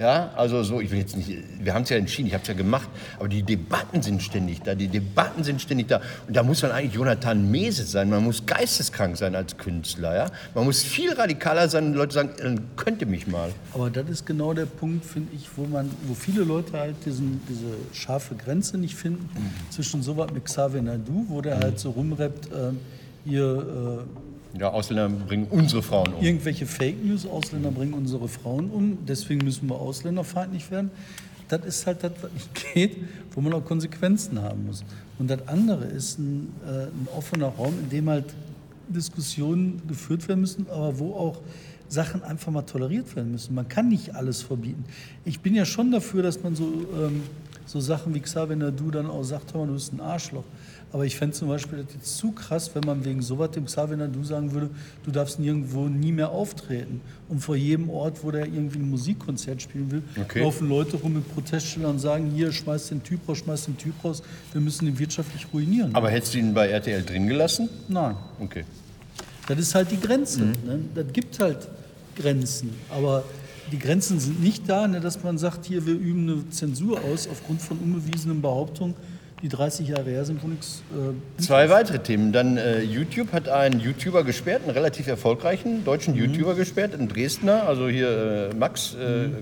Ja, also so, ich will jetzt nicht, wir haben es ja entschieden, ich habe es ja gemacht, aber die Debatten sind ständig da, die Debatten sind ständig da. Und da muss man eigentlich Jonathan Mese sein, man muss geisteskrank sein als Künstler, ja. Man muss viel radikaler sein und Leute sagen, dann könnte mich mal. Aber das ist genau der Punkt, finde ich, wo man, wo viele Leute halt diesen, diese scharfe Grenze nicht finden mhm. zwischen so was mit Xavier Nadu, wo der mhm. halt so rumrappt, äh, hier, äh, ja, Ausländer bringen unsere Frauen um. Irgendwelche Fake News, Ausländer bringen unsere Frauen um, deswegen müssen wir ausländerfeindlich werden. Das ist halt das, was nicht [laughs] geht, wo man auch Konsequenzen haben muss. Und das andere ist ein, äh, ein offener Raum, in dem halt Diskussionen geführt werden müssen, aber wo auch Sachen einfach mal toleriert werden müssen. Man kann nicht alles verbieten. Ich bin ja schon dafür, dass man so, ähm, so Sachen wie Xavier Nadu dann auch sagt, du bist ein Arschloch. Aber ich fände zum Beispiel das jetzt zu krass, wenn man wegen sowas dem Xavier Nadu sagen würde, du darfst nirgendwo nie mehr auftreten. Und vor jedem Ort, wo der irgendwie ein Musikkonzert spielen will, okay. laufen Leute rum mit Protestschildern und sagen, hier, schmeiß den Typ raus, schmeiß den Typ raus, wir müssen ihn wirtschaftlich ruinieren. Aber hättest du ihn bei RTL drin gelassen? Nein. Okay. Das ist halt die Grenze. Mhm. Ne? Das gibt halt Grenzen. Aber die Grenzen sind nicht da, ne, dass man sagt, hier, wir üben eine Zensur aus aufgrund von unbewiesenen Behauptungen die 30 Jahre her sind, wo nichts. Äh, Zwei weitere Themen. Dann äh, YouTube hat einen YouTuber gesperrt, einen relativ erfolgreichen deutschen mhm. YouTuber gesperrt, einen Dresdner, also hier äh, Max, äh, mhm.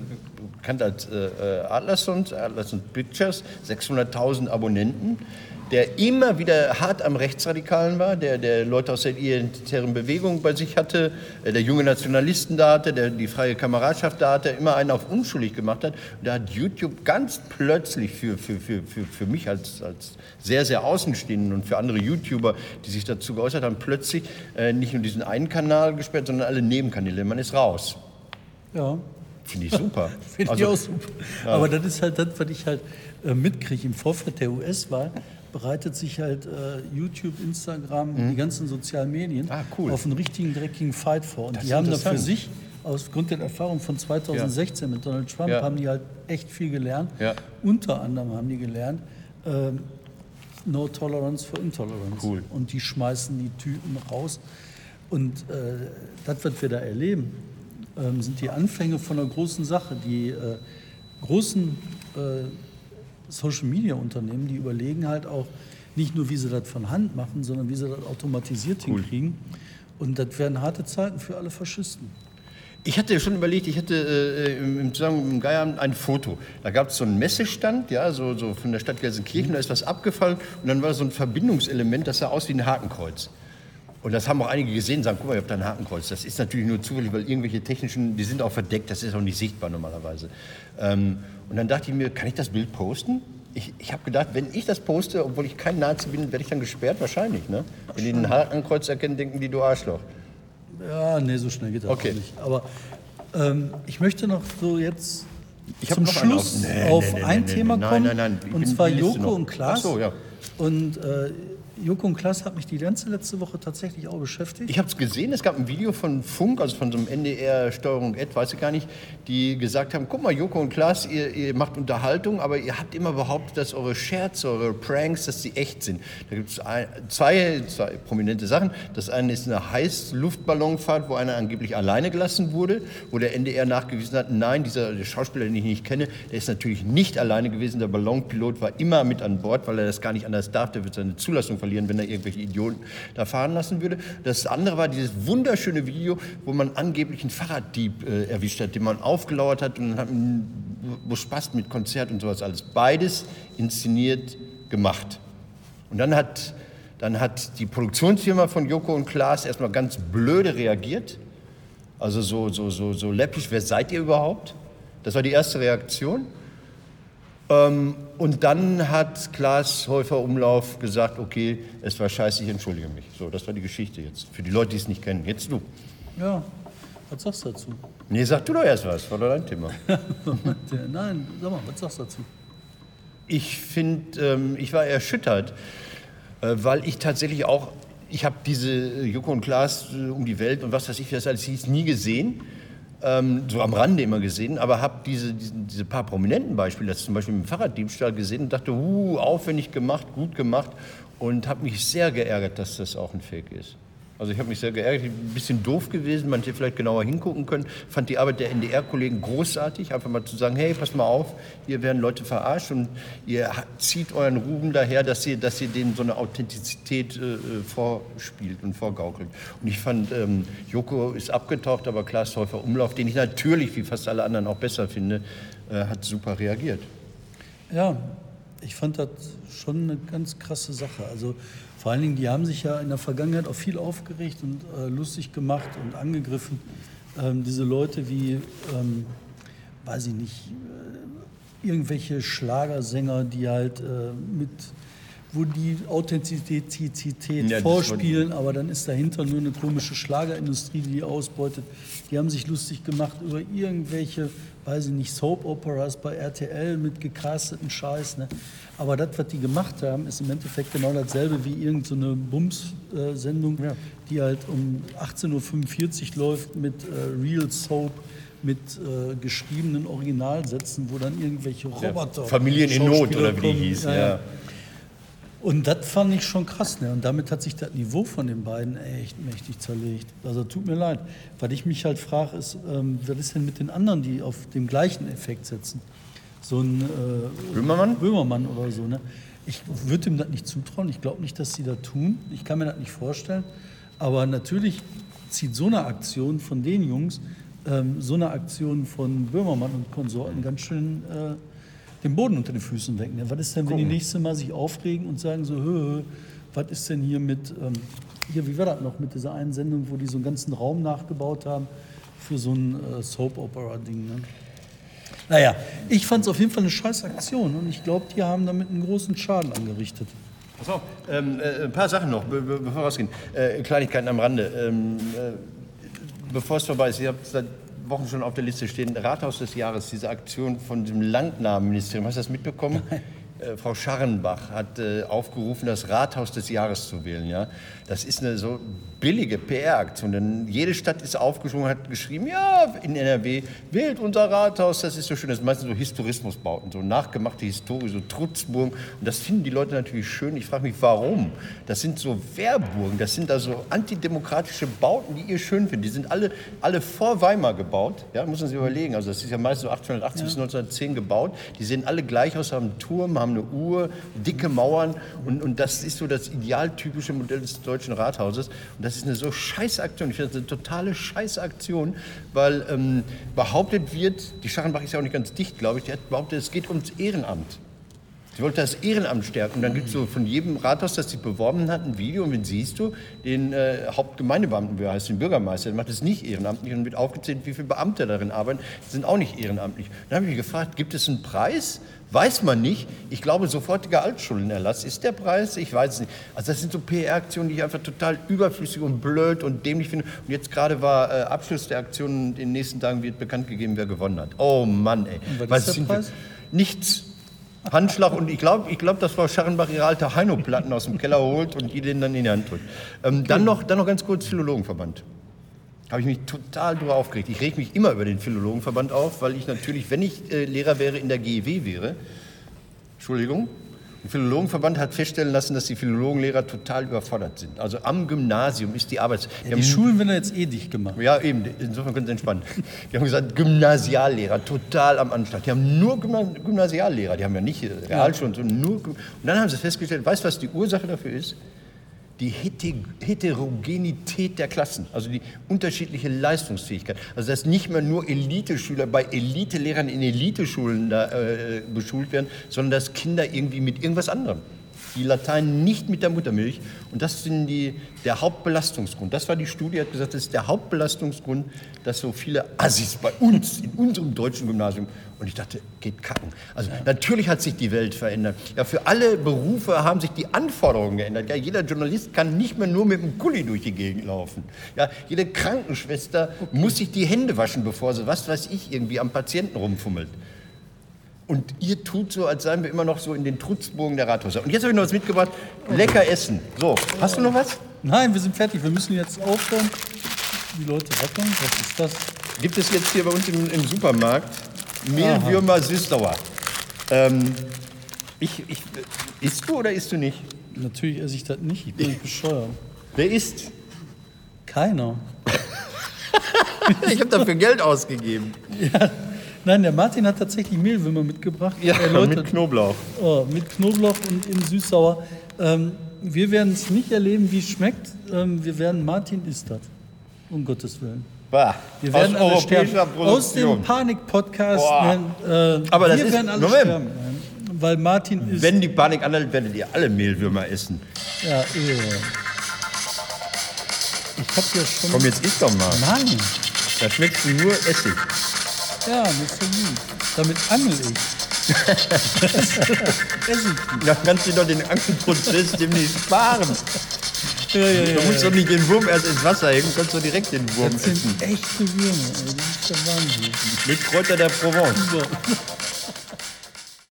bekannt als äh, äh Atlasund, Atlasund Pictures, 600.000 Abonnenten der immer wieder hart am Rechtsradikalen war, der, der Leute aus der identitären Bewegung bei sich hatte, äh, der junge Nationalisten da hatte, der die freie Kameradschaft da hatte, immer einen auf unschuldig gemacht hat. Und da hat YouTube ganz plötzlich für, für, für, für, für mich als, als sehr, sehr Außenstehenden und für andere YouTuber, die sich dazu geäußert haben, plötzlich äh, nicht nur diesen einen Kanal gesperrt, sondern alle Nebenkanäle. Man ist raus. Ja. Finde ich super. [laughs] Finde also, ich auch super. Ja. Aber das ist halt das, was ich halt äh, mitkriege im Vorfeld der US-Wahl bereitet sich halt äh, YouTube, Instagram, mhm. die ganzen sozialen Medien ah, cool. auf einen richtigen dreckigen Fight vor. Und das die haben da für sich, aufgrund der Erfahrung von 2016 ja. mit Donald Trump, ja. haben die halt echt viel gelernt. Ja. Unter anderem haben die gelernt, äh, No Tolerance for Intolerance. Cool. Und die schmeißen die Typen raus. Und äh, das, was wir da erleben, ähm, sind die Anfänge von einer großen Sache. Die äh, großen äh, Social-Media-Unternehmen, die überlegen halt auch nicht nur, wie sie das von Hand machen, sondern wie sie das automatisiert cool. hinkriegen. Und das werden harte Zeiten für alle Faschisten. Ich hatte schon überlegt, ich hatte äh, im Zusammenhang mit dem Geierabend ein Foto. Da gab es so einen Messestand, ja, so, so von der Stadt Gelsenkirchen, da ist was abgefallen und dann war so ein Verbindungselement, das sah aus wie ein Hakenkreuz. Und das haben auch einige gesehen, sagen, guck mal, ihr habt da ein Hakenkreuz. Das ist natürlich nur zufällig, weil irgendwelche technischen, die sind auch verdeckt, das ist auch nicht sichtbar normalerweise. Ähm, und dann dachte ich mir, kann ich das Bild posten? Ich, ich habe gedacht, wenn ich das poste, obwohl ich kein Nazi bin, werde ich dann gesperrt? Wahrscheinlich, ne? Wenn die ein Hakenkreuz erkennen, denken die, du Arschloch. Ja, nee, so schnell geht das okay. nicht. Aber ähm, ich möchte noch so jetzt ich zum Schluss auf, nee, auf nee, nee, ein Thema kommen. Nein, nein, nein. Und zwar Joko und Klaas. Ach so, ja. Und äh, Joko und Klaas hat mich die ganze letzte Woche tatsächlich auch beschäftigt. Ich habe es gesehen, es gab ein Video von Funk, also von so einem NDR-Steuerung Ed, weiß ich gar nicht, die gesagt haben, guck mal, Joko und Klaas, ihr, ihr, macht Unterhaltung, aber ihr habt immer behauptet, dass eure Scherze, eure Pranks, dass sie echt sind. Da gibt es zwei, zwei prominente Sachen. Das eine ist eine Heißluftballonfahrt, wo einer angeblich alleine gelassen wurde, wo der NDR nachgewiesen hat, nein, dieser Schauspieler, den ich nicht kenne, der ist natürlich nicht alleine gewesen. Der Ballonpilot war immer mit an Bord, weil er das gar nicht anders darf, der wird seine Zulassung verlieren verlieren, wenn er irgendwelche Idioten da fahren lassen würde. Das andere war dieses wunderschöne Video, wo man angeblich einen Fahrraddieb äh, erwischt hat, den man aufgelauert hat und hat wo Spaß mit Konzert und sowas alles. Beides inszeniert gemacht. Und dann hat, dann hat die Produktionsfirma von Joko und Klaas erstmal ganz blöde reagiert. Also so, so, so, so läppisch, wer seid ihr überhaupt? Das war die erste Reaktion. Ähm, und dann hat Klaas Häufer Umlauf gesagt, okay, es war scheiße, ich entschuldige mich. So, das war die Geschichte jetzt. Für die Leute, die es nicht kennen. Jetzt du. Ja, was sagst du dazu? Nee, sag du doch erst was, war doch dein Thema. [laughs] Nein, sag mal, was sagst du dazu? Ich finde, ähm, ich war erschüttert, äh, weil ich tatsächlich auch, ich habe diese äh, Joko und Klaas äh, um die Welt und was weiß ich, wie das alles hieß, nie gesehen. Ähm, so am Rande immer gesehen, aber habe diese, diese, diese, paar prominenten Beispiele, das zum Beispiel mit dem Fahrraddiebstahl gesehen und dachte, uh, aufwendig gemacht, gut gemacht und habe mich sehr geärgert, dass das auch ein Fake ist. Also ich habe mich sehr geärgert, ein bisschen doof gewesen, man hätte vielleicht genauer hingucken können. Fand die Arbeit der NDR-Kollegen großartig, einfach mal zu sagen, hey, pass mal auf, hier werden Leute verarscht und ihr zieht euren Ruben daher, dass ihr, dass ihr denen so eine Authentizität äh, äh, vorspielt und vorgaukelt. Und ich fand, ähm, Joko ist abgetaucht, aber Klaas Täufer Umlauf, den ich natürlich, wie fast alle anderen, auch besser finde, äh, hat super reagiert. Ja, ich fand das schon eine ganz krasse Sache. Also vor allen Dingen, die haben sich ja in der Vergangenheit auch viel aufgeregt und äh, lustig gemacht und angegriffen. Ähm, diese Leute wie, ähm, weiß ich nicht, äh, irgendwelche Schlagersänger, die halt äh, mit, wo die Authentizität ja, vorspielen, aber dann ist dahinter nur eine komische Schlagerindustrie, die die ausbeutet. Die haben sich lustig gemacht über irgendwelche weiß ich nicht, Soap-Operas bei RTL mit gecasteten Scheiß. Ne? Aber das, was die gemacht haben, ist im Endeffekt genau dasselbe wie irgendeine so Bums-Sendung, ja. die halt um 18.45 Uhr läuft mit äh, Real Soap mit äh, geschriebenen Originalsätzen, wo dann irgendwelche Roboter. Ja, Familien in Not oder wie die hieß. Ja, ja. Und das fand ich schon krass. Ne? Und damit hat sich das Niveau von den beiden echt mächtig zerlegt. Also tut mir leid. Was ich mich halt frage, ist, ähm, was ist denn mit den anderen, die auf den gleichen Effekt setzen? So ein äh, Böhmermann? Böhmermann oder so. Ne? Ich würde ihm das nicht zutrauen. Ich glaube nicht, dass sie das tun. Ich kann mir das nicht vorstellen. Aber natürlich zieht so eine Aktion von den Jungs, ähm, so eine Aktion von Böhmermann und Konsorten ganz schön... Äh, den Boden unter den Füßen weg. Was ist denn, wenn die nächste Mal sich aufregen und sagen so, hö, hö, was ist denn hier mit, ähm, hier, wie war das noch, mit dieser einen Sendung, wo die so einen ganzen Raum nachgebaut haben für so ein äh, Soap-Opera-Ding. Ne? Naja, ich fand es auf jeden Fall eine scheiß Aktion und ich glaube, die haben damit einen großen Schaden angerichtet. Pass auf, ähm, äh, ein paar Sachen noch, be be bevor wir rausgehen. Äh, Kleinigkeiten am Rande. Ähm, äh, bevor es vorbei ist, ihr habt seit Wochen schon auf der Liste stehen. Rathaus des Jahres, diese Aktion von dem Landnahmenministerium. Hast du das mitbekommen? [laughs] Äh, Frau Scharrenbach hat äh, aufgerufen, das Rathaus des Jahres zu wählen. Ja? Das ist eine so billige PR-Aktion, denn jede Stadt ist aufgesprungen, hat geschrieben, ja, in NRW wählt unser Rathaus, das ist so schön. Das sind meistens so Historismusbauten, so nachgemachte Historie, so Trutzburgen. Und das finden die Leute natürlich schön. Ich frage mich, warum? Das sind so Wehrburgen, das sind also antidemokratische Bauten, die ihr schön findet. Die sind alle, alle vor Weimar gebaut, ja, muss man sich überlegen. Also das ist ja meistens so 1880 ja. bis 1910 gebaut. Die sehen alle gleich aus, haben Turm, haben eine Uhr, dicke Mauern und, und das ist so das idealtypische Modell des deutschen Rathauses. Und das ist eine so scheiß Aktion. Ich finde das eine totale scheiß Aktion, weil ähm, behauptet wird, die Scharrenbach ist ja auch nicht ganz dicht, glaube ich, die hat behauptet, es geht ums Ehrenamt. Sie wollte das Ehrenamt stärken. Und dann gibt es so von jedem Rathaus, das sie beworben hat, ein Video. Und wenn siehst du den äh, Hauptgemeindebeamten, wie er heißt, den Bürgermeister, der macht es nicht ehrenamtlich und wird aufgezählt, wie viele Beamte darin arbeiten. Die sind auch nicht ehrenamtlich. Dann habe ich mich gefragt, gibt es einen Preis? Weiß man nicht. Ich glaube, sofortiger Altschuldenerlass ist der Preis. Ich weiß es nicht. Also das sind so PR-Aktionen, die ich einfach total überflüssig und blöd und dämlich finde. Und jetzt gerade war äh, Abschluss der Aktion. In den nächsten Tagen wird bekannt gegeben, wer gewonnen hat. Oh Mann, ey. Und was, was ist der Preis? Nichts. Handschlag und ich glaube, ich glaub, dass Frau Scharrenbach ihre alte Heino-Platten aus dem Keller holt und die den dann in die Hand drückt. Ähm, dann, noch, dann noch ganz kurz Philologenverband. Habe ich mich total drüber aufgeregt. Ich reg mich immer über den Philologenverband auf, weil ich natürlich, wenn ich äh, Lehrer wäre, in der GEW wäre. Entschuldigung, der Philologenverband hat feststellen lassen, dass die Philologenlehrer total überfordert sind. Also am Gymnasium ist die Arbeit. Ja, die Schulen werden jetzt eh dicht gemacht. Ja, eben. Insofern können Sie entspannen. Die haben gesagt, Gymnasiallehrer, total am Anschlag. Die haben nur Gymnasiallehrer. Die haben ja nicht Realschulen, sondern nur. Und dann haben sie festgestellt, weißt du, was die Ursache dafür ist? Die Heterogenität der Klassen, also die unterschiedliche Leistungsfähigkeit. Also dass nicht mehr nur Eliteschüler bei Elitelehrern in Eliteschulen da, äh, beschult werden, sondern dass Kinder irgendwie mit irgendwas anderem die Latein nicht mit der Muttermilch. Und das sind die, der Hauptbelastungsgrund. Das war die Studie, hat gesagt, das ist der Hauptbelastungsgrund, dass so viele Assis bei uns, in unserem deutschen Gymnasium, und ich dachte, geht kacken. Also natürlich hat sich die Welt verändert. Ja, für alle Berufe haben sich die Anforderungen geändert. Ja, jeder Journalist kann nicht mehr nur mit dem Kuli durch die Gegend laufen. Ja, jede Krankenschwester muss sich die Hände waschen, bevor sie, was weiß ich, irgendwie am Patienten rumfummelt. Und ihr tut so, als seien wir immer noch so in den Trutzbogen der Rathäuser. Und jetzt habe ich noch was mitgebracht. Lecker essen. So, hast du noch was? Nein, wir sind fertig. Wir müssen jetzt aufhören. Die Leute wackeln. Was ist das? Gibt es jetzt hier bei uns im, im Supermarkt Mehlwürmer Süßdauer. Ähm, ich, ich, isst du oder isst du nicht? Natürlich esse ich das nicht. Ich bin nicht bescheuert. Wer isst? Keiner. [laughs] ich habe dafür Geld ausgegeben. Ja. Nein, der Martin hat tatsächlich Mehlwürmer mitgebracht. Ja, Leute, mit Knoblauch. Oh, mit Knoblauch und in süß-sauer. Ähm, wir werden es nicht erleben, wie es schmeckt. Ähm, wir werden Martin isst das. Um Gottes Willen. Bah, Wir werden aus alle sterben. Aus dem. Panik-Podcast. Äh, Aber das wir ist- werden alle Moment. sterben. Weil Martin ist. Wenn die Panik anhält, werdet ihr alle Mehlwürmer essen. Ja, irre. Ich hab ja schon. Komm, jetzt isst doch mal. Nein. Da schmeckst du nur Essig. Ja, so gut. Damit angel ich. [laughs] Esse ich. Da kannst du doch den Angelprozess demnächst sparen. Ja, ja, ja. Du musst doch nicht den Wurm erst ins Wasser hängen, kannst doch direkt den Wurm Das essen. sind echte Würmer, ey. Das ist der Wahnsinn. Mit Kräuter der Provence. So.